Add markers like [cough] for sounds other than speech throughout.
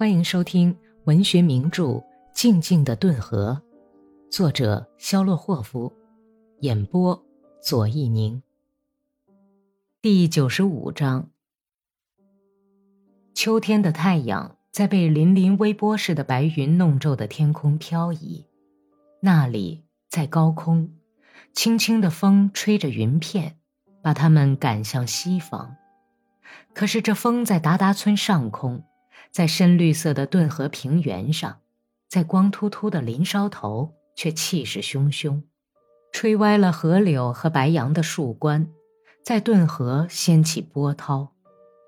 欢迎收听文学名著《静静的顿河》，作者肖洛霍夫，演播左一宁。第九十五章：秋天的太阳在被粼粼微波似的白云弄皱的天空飘移，那里在高空，轻轻的风吹着云片，把它们赶向西方。可是这风在达达村上空。在深绿色的顿河平原上，在光秃秃的林梢头，却气势汹汹，吹歪了河柳和白杨的树冠，在顿河掀起波涛，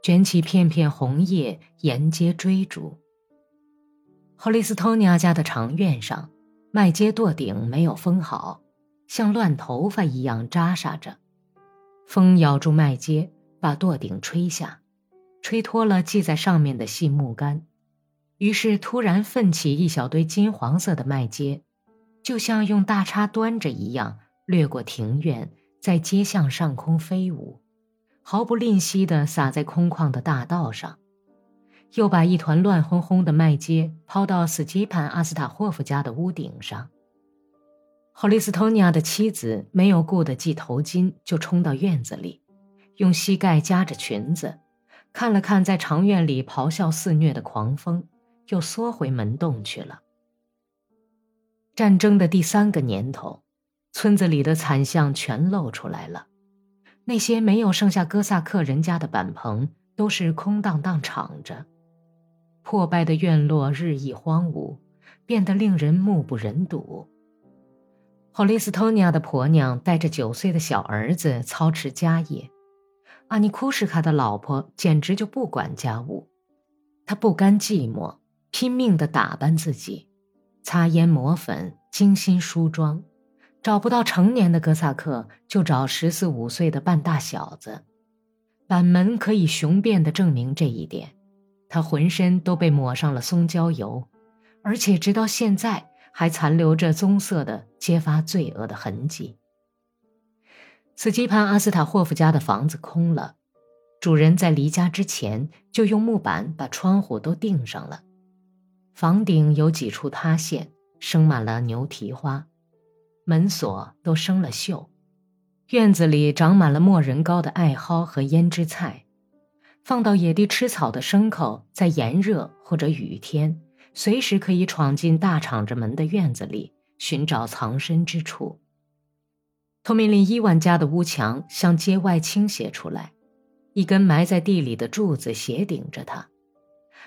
卷起片片红叶，沿街追逐。霍利斯托尼亚家的长院上，麦秸垛顶没有封好，像乱头发一样扎沙着，风咬住麦秸，把垛顶吹下。吹脱了系在上面的细木杆，于是突然奋起一小堆金黄色的麦秸，就像用大叉端着一样，掠过庭院，在街巷上空飞舞，毫不吝惜地洒在空旷的大道上，又把一团乱哄哄的麦秸抛到斯基潘阿斯塔霍夫家的屋顶上。霍利斯托尼亚的妻子没有顾得系头巾，就冲到院子里，用膝盖夹着裙子。看了看在长院里咆哮肆虐的狂风，又缩回门洞去了。战争的第三个年头，村子里的惨象全露出来了。那些没有剩下哥萨克人家的板棚，都是空荡荡敞着。破败的院落日益荒芜，变得令人目不忍睹。霍利斯托尼亚的婆娘带着九岁的小儿子操持家业。阿尼库什卡的老婆简直就不管家务，她不甘寂寞，拼命地打扮自己，擦胭抹粉，精心梳妆。找不到成年的哥萨克，就找十四五岁的半大小子。板门可以雄辩地证明这一点。他浑身都被抹上了松焦油，而且直到现在还残留着棕色的揭发罪恶的痕迹。斯基潘阿斯塔霍夫家的房子空了，主人在离家之前就用木板把窗户都钉上了，房顶有几处塌陷，生满了牛蹄花，门锁都生了锈，院子里长满了没人高的艾蒿和胭脂菜，放到野地吃草的牲口在炎热或者雨天，随时可以闯进大敞着门的院子里寻找藏身之处。托米林伊万家的屋墙向街外倾斜出来，一根埋在地里的柱子斜顶着它。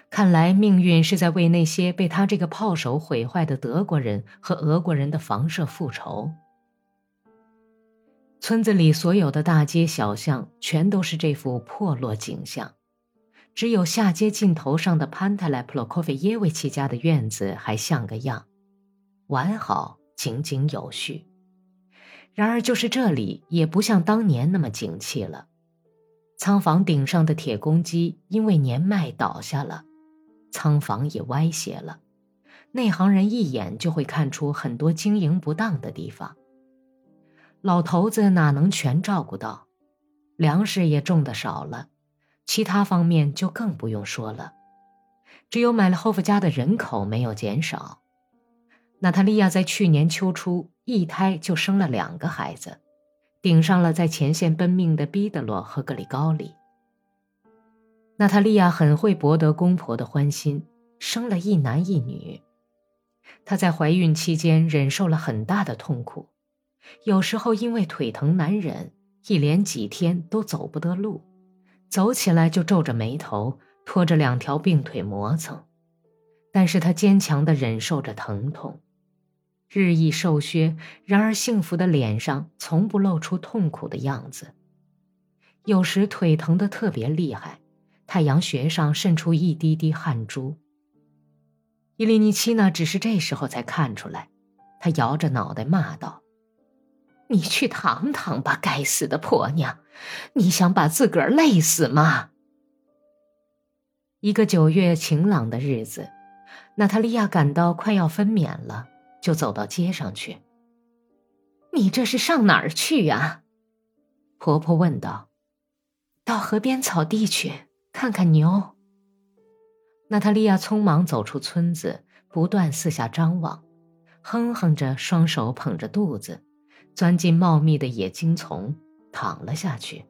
看来命运是在为那些被他这个炮手毁坏的德国人和俄国人的房舍复仇。村子里所有的大街小巷全都是这副破落景象，只有下街尽头上的潘特莱普洛科菲耶维奇家的院子还像个样，完好，井井有序。然而，就是这里也不像当年那么景气了。仓房顶上的铁公鸡因为年迈倒下了，仓房也歪斜了。内行人一眼就会看出很多经营不当的地方。老头子哪能全照顾到？粮食也种的少了，其他方面就更不用说了。只有买了后夫家的人口没有减少。娜塔莉亚在去年秋初一胎就生了两个孩子，顶上了在前线奔命的毕德罗和格里高里。娜塔莉亚很会博得公婆的欢心，生了一男一女。她在怀孕期间忍受了很大的痛苦，有时候因为腿疼难忍，一连几天都走不得路，走起来就皱着眉头，拖着两条病腿磨蹭。但是她坚强地忍受着疼痛。日益瘦削，然而幸福的脸上从不露出痛苦的样子。有时腿疼得特别厉害，太阳穴上渗出一滴滴汗珠。伊利尼奇娜只是这时候才看出来，她摇着脑袋骂道：“你去躺躺吧，该死的婆娘！你想把自个儿累死吗？”一个九月晴朗的日子，娜塔莉亚感到快要分娩了。就走到街上去。你这是上哪儿去呀？婆婆问道。到河边草地去看看牛。娜塔莉亚匆忙走出村子，不断四下张望，哼哼着，双手捧着肚子，钻进茂密的野荆丛，躺了下去。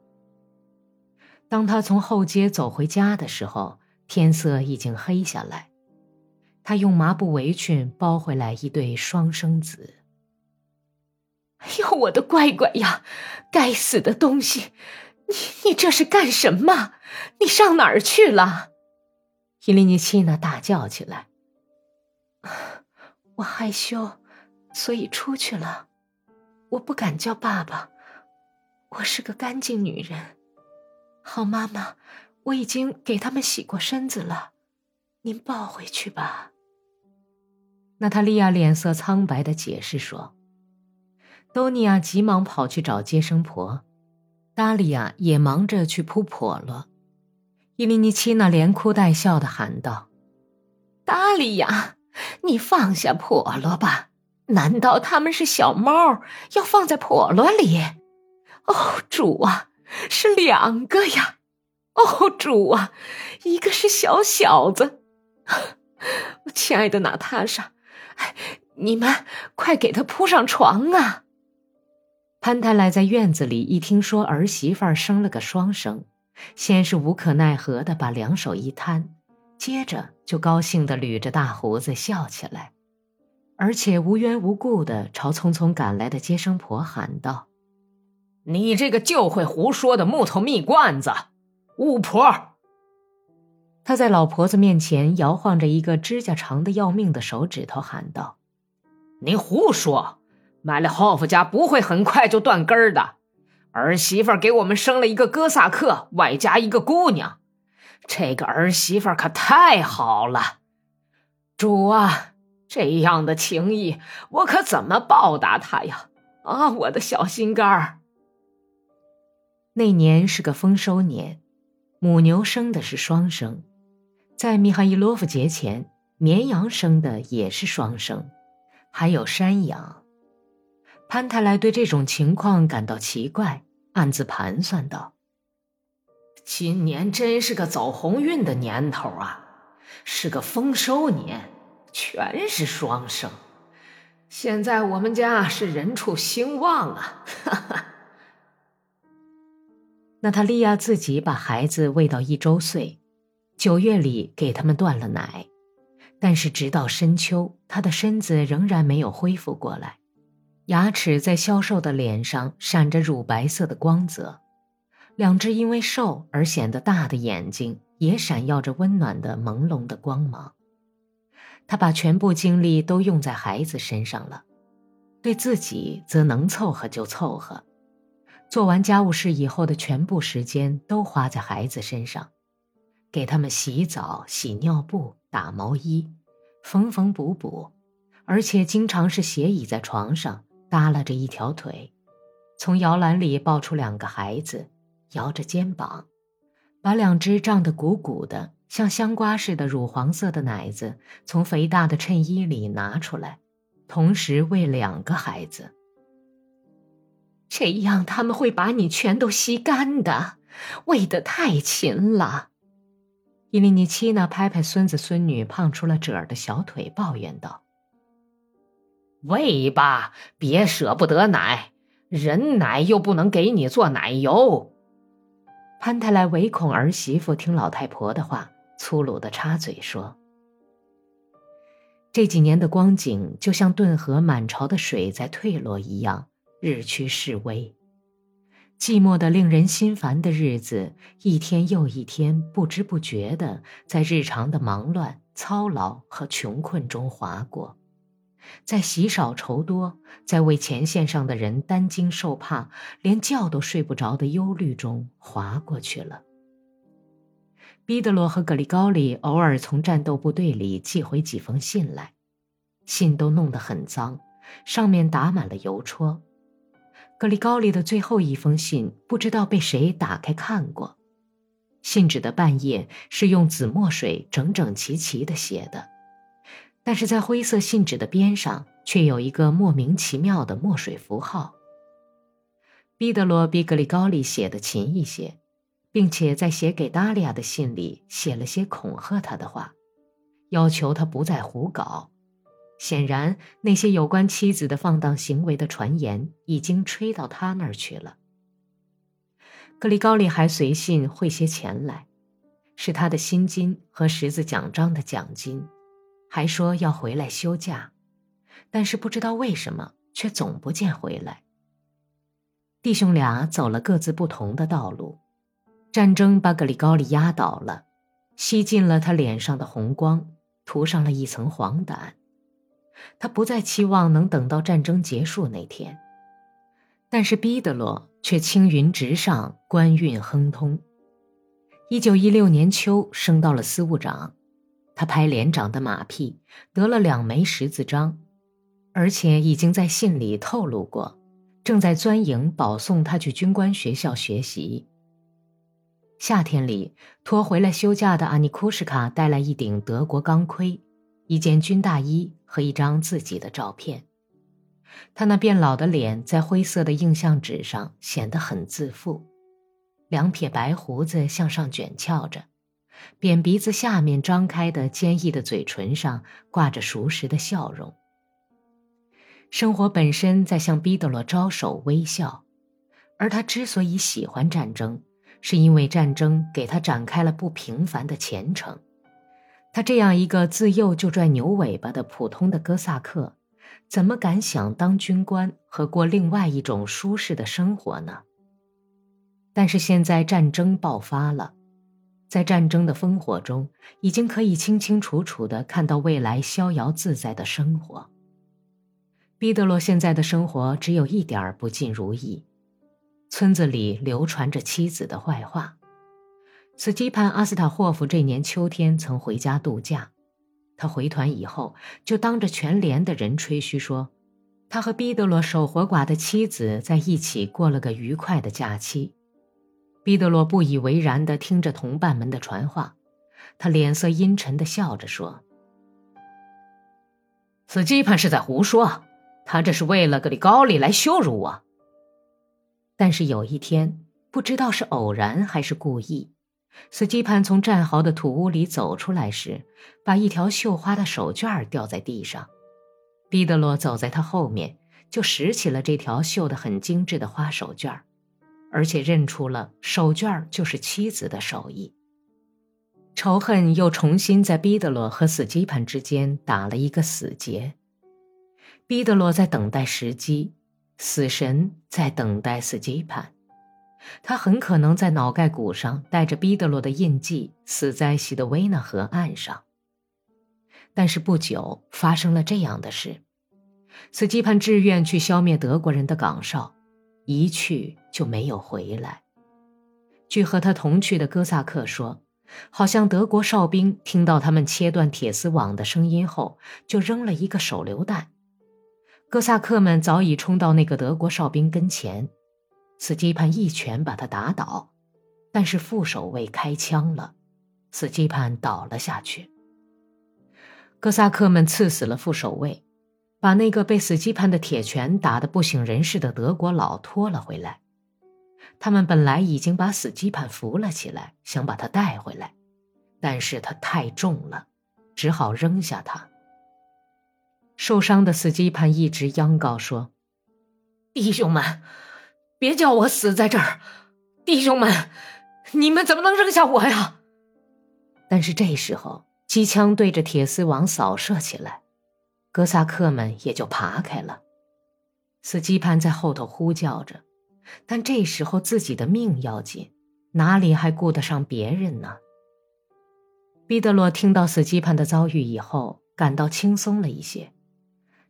当他从后街走回家的时候，天色已经黑下来。他用麻布围裙包回来一对双生子。哎呦，我的乖乖呀！该死的东西，你你这是干什么？你上哪儿去了？伊利尼奇娜大叫起来。我害羞，所以出去了。我不敢叫爸爸。我是个干净女人。好妈妈，我已经给他们洗过身子了，您抱回去吧。娜塔莉亚脸色苍白的解释说：“多尼亚急忙跑去找接生婆，达利亚也忙着去铺笸箩。伊利尼奇娜连哭带笑的喊道：‘达利亚，你放下笸箩吧！难道他们是小猫，要放在笸箩里？哦，主啊，是两个呀！哦，主啊，一个是小小子。我 [laughs] 亲爱的娜塔莎。’”你们快给他铺上床啊！潘太来在院子里一听说儿媳妇生了个双生，先是无可奈何的把两手一摊，接着就高兴的捋着大胡子笑起来，而且无缘无故的朝匆匆赶来的接生婆喊道：“你这个就会胡说的木头蜜罐子，巫婆！”他在老婆子面前摇晃着一个指甲长的要命的手指头，喊道：“你胡说！买了霍夫家不会很快就断根儿的。儿媳妇给我们生了一个哥萨克，外加一个姑娘。这个儿媳妇可太好了！主啊，这样的情谊，我可怎么报答她呀？啊，我的小心肝儿！那年是个丰收年，母牛生的是双生。”在米哈伊洛夫节前，绵羊生的也是双生，还有山羊。潘太莱对这种情况感到奇怪，暗自盘算道：“今年真是个走鸿运的年头啊，是个丰收年，全是双生。现在我们家是人畜兴旺啊！”哈哈。娜塔莉亚自己把孩子喂到一周岁。九月里给他们断了奶，但是直到深秋，他的身子仍然没有恢复过来，牙齿在消瘦的脸上闪着乳白色的光泽，两只因为瘦而显得大的眼睛也闪耀着温暖的朦胧的光芒。他把全部精力都用在孩子身上了，对自己则能凑合就凑合，做完家务事以后的全部时间都花在孩子身上。给他们洗澡、洗尿布、打毛衣，缝缝补补，而且经常是斜倚在床上，耷拉着一条腿，从摇篮里抱出两个孩子，摇着肩膀，把两只胀得鼓鼓的、像香瓜似的乳黄色的奶子从肥大的衬衣里拿出来，同时喂两个孩子。这样他们会把你全都吸干的，喂得太勤了。伊利尼奇娜拍拍孙子孙女胖出了褶儿的小腿，抱怨道：“喂吧，别舍不得奶，人奶又不能给你做奶油。”潘太来唯恐儿媳妇听老太婆的话，粗鲁的插嘴说：“这几年的光景，就像顿河满潮的水在退落一样，日趋式微。”寂寞的令人心烦的日子，一天又一天，不知不觉的在日常的忙乱、操劳和穷困中划过，在喜少愁多，在为前线上的人担惊受怕、连觉都睡不着的忧虑中划过去了。彼得罗和格里高利偶尔从战斗部队里寄回几封信来，信都弄得很脏，上面打满了邮戳。格里高利的最后一封信，不知道被谁打开看过。信纸的半页是用紫墨水整整齐齐的写的，但是在灰色信纸的边上却有一个莫名其妙的墨水符号。彼得罗比格里高利写的勤一些，并且在写给达利亚的信里写了些恐吓他的话，要求他不再胡搞。显然，那些有关妻子的放荡行为的传言已经吹到他那儿去了。格里高利还随信汇些钱来，是他的薪金和十字奖章的奖金，还说要回来休假，但是不知道为什么却总不见回来。弟兄俩走了各自不同的道路，战争把格里高利压倒了，吸尽了他脸上的红光，涂上了一层黄疸。他不再期望能等到战争结束那天，但是毕德罗却青云直上，官运亨通。一九一六年秋，升到了司务长，他拍连长的马屁，得了两枚十字章，而且已经在信里透露过，正在钻营保送他去军官学校学习。夏天里，托回来休假的阿尼库什卡带来一顶德国钢盔。一件军大衣和一张自己的照片，他那变老的脸在灰色的印象纸上显得很自负，两撇白胡子向上卷翘着，扁鼻子下面张开的坚毅的嘴唇上挂着熟识的笑容。生活本身在向毕德罗招手微笑，而他之所以喜欢战争，是因为战争给他展开了不平凡的前程。他这样一个自幼就拽牛尾巴的普通的哥萨克，怎么敢想当军官和过另外一种舒适的生活呢？但是现在战争爆发了，在战争的烽火中，已经可以清清楚楚地看到未来逍遥自在的生活。毕德罗现在的生活只有一点不尽如意，村子里流传着妻子的坏话。斯基潘·阿斯塔霍夫这年秋天曾回家度假，他回团以后就当着全连的人吹嘘说，他和毕德罗守活寡的妻子在一起过了个愉快的假期。毕德罗不以为然地听着同伴们的传话，他脸色阴沉地笑着说：“斯基潘是在胡说，他这是为了格里高利来羞辱我。”但是有一天，不知道是偶然还是故意。斯基潘从战壕的土屋里走出来时，把一条绣花的手绢掉在地上。毕德罗走在他后面，就拾起了这条绣得很精致的花手绢，而且认出了手绢就是妻子的手艺。仇恨又重新在毕德罗和斯基潘之间打了一个死结。毕德罗在等待时机，死神在等待斯基潘。他很可能在脑盖骨上带着毕德罗的印记，死在西德维纳河岸上。但是不久发生了这样的事：斯基潘志愿去消灭德国人的岗哨，一去就没有回来。据和他同去的哥萨克说，好像德国哨兵听到他们切断铁丝网的声音后，就扔了一个手榴弹。哥萨克们早已冲到那个德国哨兵跟前。斯基潘一拳把他打倒，但是副守卫开枪了，斯基潘倒了下去。哥萨克们刺死了副守卫，把那个被斯基潘的铁拳打得不省人事的德国佬拖了回来。他们本来已经把死基潘扶了起来，想把他带回来，但是他太重了，只好扔下他。受伤的死基潘一直央告说：“弟兄们。”别叫我死在这儿，弟兄们，你们怎么能扔下我呀？但是这时候，机枪对着铁丝网扫射起来，哥萨克们也就爬开了。斯基潘在后头呼叫着，但这时候自己的命要紧，哪里还顾得上别人呢？毕德罗听到斯基潘的遭遇以后，感到轻松了一些，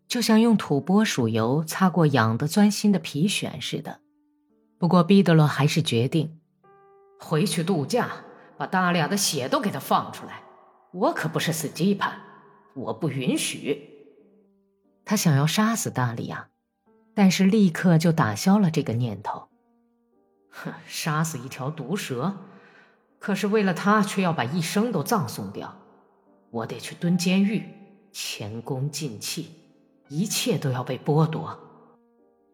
就像用土拨鼠油擦过痒得钻心的皮癣似的。不过，毕德罗还是决定回去度假，把大俩的血都给他放出来。我可不是斯基潘，我不允许。他想要杀死大利亚，但是立刻就打消了这个念头。哼，杀死一条毒蛇，可是为了他，却要把一生都葬送掉。我得去蹲监狱，前功尽弃，一切都要被剥夺。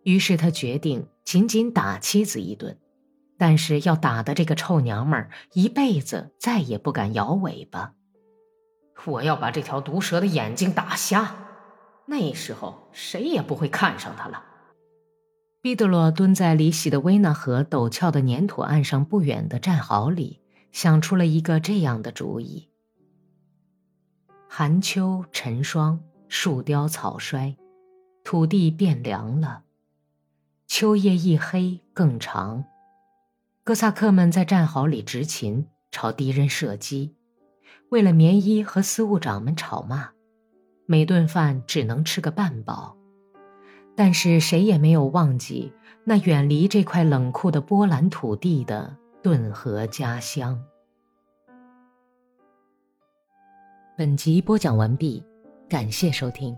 于是他决定仅仅打妻子一顿，但是要打的这个臭娘们儿一辈子再也不敢摇尾巴。我要把这条毒蛇的眼睛打瞎，那时候谁也不会看上他了。毕德罗蹲在离喜的维纳河陡峭的粘土岸上不远的战壕里，想出了一个这样的主意：寒秋晨霜，树凋草衰，土地变凉了，秋夜一黑更长。哥萨克们在战壕里执勤，朝敌人射击。为了棉衣和司务长们吵骂，每顿饭只能吃个半饱。但是谁也没有忘记那远离这块冷酷的波兰土地的顿河家乡。本集播讲完毕，感谢收听。